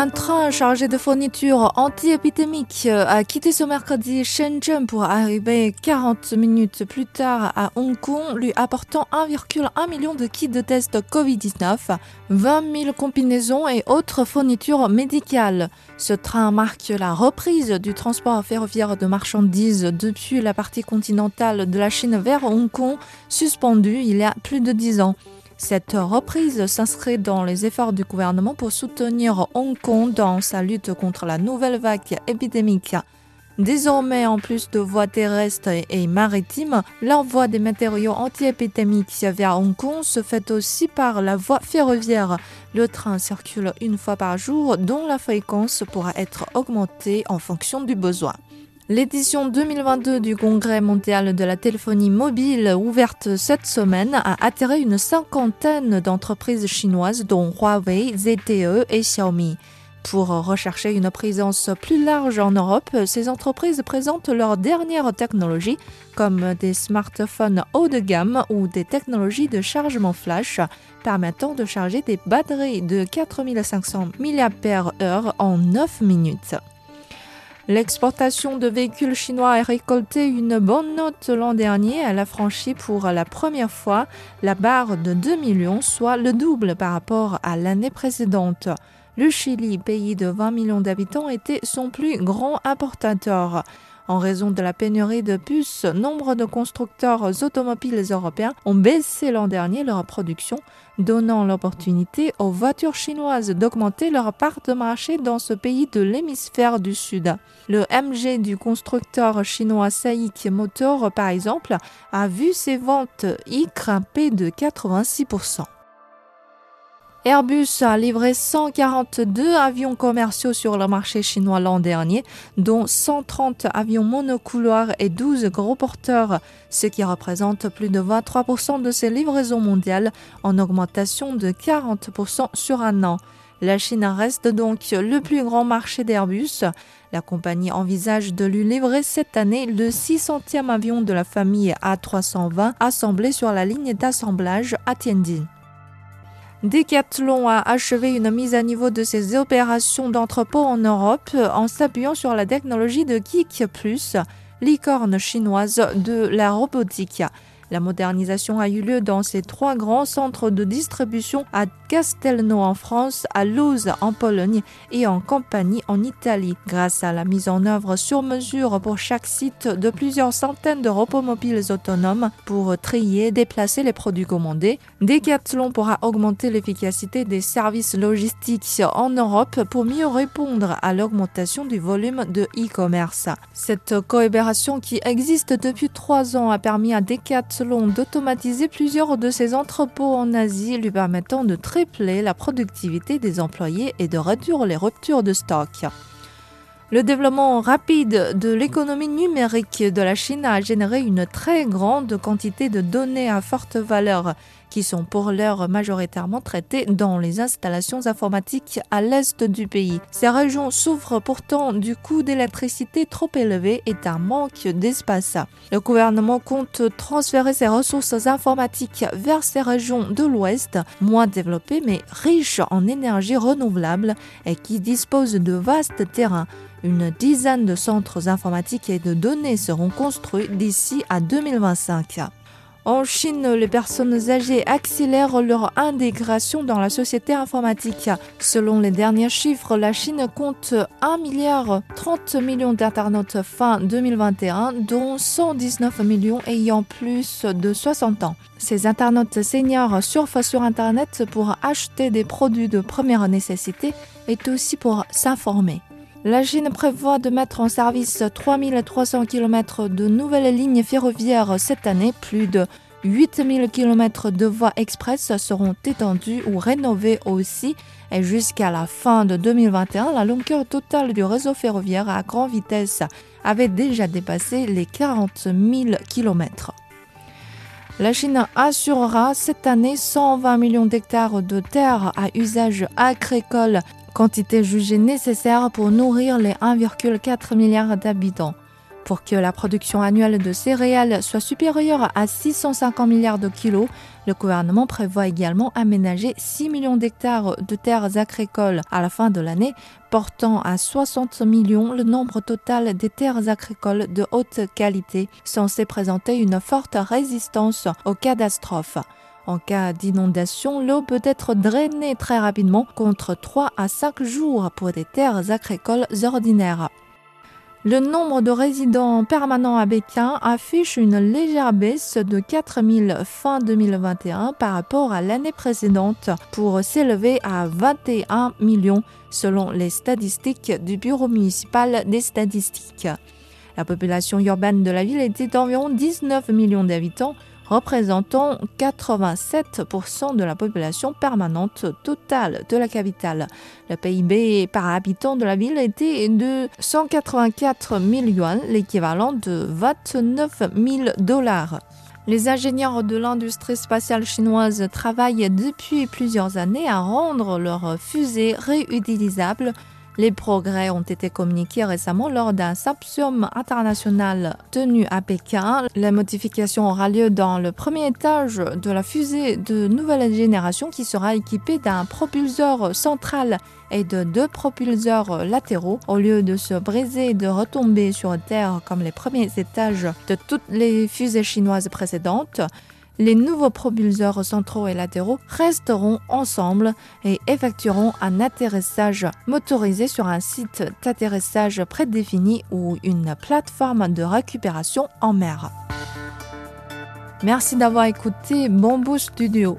Un train chargé de fournitures anti-épidémiques a quitté ce mercredi Shenzhen pour arriver 40 minutes plus tard à Hong Kong, lui apportant 1,1 million de kits de tests Covid-19, 20 000 combinaisons et autres fournitures médicales. Ce train marque la reprise du transport ferroviaire de marchandises depuis la partie continentale de la Chine vers Hong Kong, suspendue il y a plus de 10 ans. Cette reprise s'inscrit dans les efforts du gouvernement pour soutenir Hong Kong dans sa lutte contre la nouvelle vague épidémique. Désormais, en plus de voies terrestres et maritimes, l'envoi des matériaux anti-épidémiques vers Hong Kong se fait aussi par la voie ferroviaire. Le train circule une fois par jour, dont la fréquence pourra être augmentée en fonction du besoin. L'édition 2022 du Congrès mondial de la téléphonie mobile, ouverte cette semaine, a attiré une cinquantaine d'entreprises chinoises, dont Huawei, ZTE et Xiaomi. Pour rechercher une présence plus large en Europe, ces entreprises présentent leurs dernières technologies, comme des smartphones haut de gamme ou des technologies de chargement flash, permettant de charger des batteries de 4500 mAh en 9 minutes. L'exportation de véhicules chinois a récolté une bonne note l'an dernier. Elle a franchi pour la première fois la barre de 2 millions, soit le double par rapport à l'année précédente. Le Chili, pays de 20 millions d'habitants, était son plus grand importateur. En raison de la pénurie de puces, nombre de constructeurs automobiles européens ont baissé l'an dernier leur production, donnant l'opportunité aux voitures chinoises d'augmenter leur part de marché dans ce pays de l'hémisphère du Sud. Le MG du constructeur chinois SAIC Motor, par exemple, a vu ses ventes y grimper de 86%. Airbus a livré 142 avions commerciaux sur le marché chinois l'an dernier, dont 130 avions monocouloirs et 12 gros porteurs, ce qui représente plus de 23% de ses livraisons mondiales, en augmentation de 40% sur un an. La Chine reste donc le plus grand marché d'Airbus. La compagnie envisage de lui livrer cette année le 600e avion de la famille A320 assemblé sur la ligne d'assemblage à Tianjin. Decathlon a achevé une mise à niveau de ses opérations d'entrepôt en Europe en s'appuyant sur la technologie de Geek Plus, licorne chinoise de la robotique. La modernisation a eu lieu dans ces trois grands centres de distribution à Castelnau en France, à Luz en Pologne et en Campanie en Italie. Grâce à la mise en œuvre sur mesure pour chaque site de plusieurs centaines de robots mobiles autonomes pour trier et déplacer les produits commandés, Decathlon pourra augmenter l'efficacité des services logistiques en Europe pour mieux répondre à l'augmentation du volume de e-commerce. Cette coopération qui existe depuis trois ans a permis à Decathlon d'automatiser plusieurs de ses entrepôts en Asie, lui permettant de tripler la productivité des employés et de réduire les ruptures de stock. Le développement rapide de l'économie numérique de la Chine a généré une très grande quantité de données à forte valeur qui sont pour l'heure majoritairement traitées dans les installations informatiques à l'est du pays. Ces régions souffrent pourtant du coût d'électricité trop élevé et d'un manque d'espace. Le gouvernement compte transférer ses ressources informatiques vers ces régions de l'ouest, moins développées mais riches en énergie renouvelable et qui disposent de vastes terrains. Une dizaine de centres informatiques et de données seront construits d'ici à 2025. En Chine, les personnes âgées accélèrent leur intégration dans la société informatique. Selon les derniers chiffres, la Chine compte 1 milliard 30 millions d'internautes fin 2021, dont 119 millions ayant plus de 60 ans. Ces internautes seniors surfent sur Internet pour acheter des produits de première nécessité et aussi pour s'informer. La Chine prévoit de mettre en service 3300 km de nouvelles lignes ferroviaires cette année. Plus de 8000 km de voies express seront étendues ou rénovées aussi. Et jusqu'à la fin de 2021, la longueur totale du réseau ferroviaire à grande vitesse avait déjà dépassé les 40 000 kilomètres. La Chine assurera cette année 120 millions d'hectares de terres à usage agricole, quantité jugée nécessaire pour nourrir les 1,4 milliard d'habitants. Pour que la production annuelle de céréales soit supérieure à 650 milliards de kilos, le gouvernement prévoit également aménager 6 millions d'hectares de terres agricoles à la fin de l'année, portant à 60 millions le nombre total des terres agricoles de haute qualité, censé présenter une forte résistance aux catastrophes. En cas d'inondation, l'eau peut être drainée très rapidement contre 3 à 5 jours pour des terres agricoles ordinaires. Le nombre de résidents permanents à Pékin affiche une légère baisse de 4000 fin 2021 par rapport à l'année précédente pour s'élever à 21 millions selon les statistiques du Bureau municipal des statistiques. La population urbaine de la ville était d'environ 19 millions d'habitants représentant 87% de la population permanente totale de la capitale. Le PIB par habitant de la ville était de 184 000 yuan, l'équivalent de 29 000 dollars. Les ingénieurs de l'industrie spatiale chinoise travaillent depuis plusieurs années à rendre leurs fusées réutilisables les progrès ont été communiqués récemment lors d'un symposium international tenu à Pékin. La modification aura lieu dans le premier étage de la fusée de nouvelle génération qui sera équipée d'un propulseur central et de deux propulseurs latéraux au lieu de se briser et de retomber sur Terre comme les premiers étages de toutes les fusées chinoises précédentes les nouveaux propulseurs centraux et latéraux resteront ensemble et effectueront un atterrissage motorisé sur un site d'atterrissage prédéfini ou une plateforme de récupération en mer. Merci d'avoir écouté Bamboo Studio.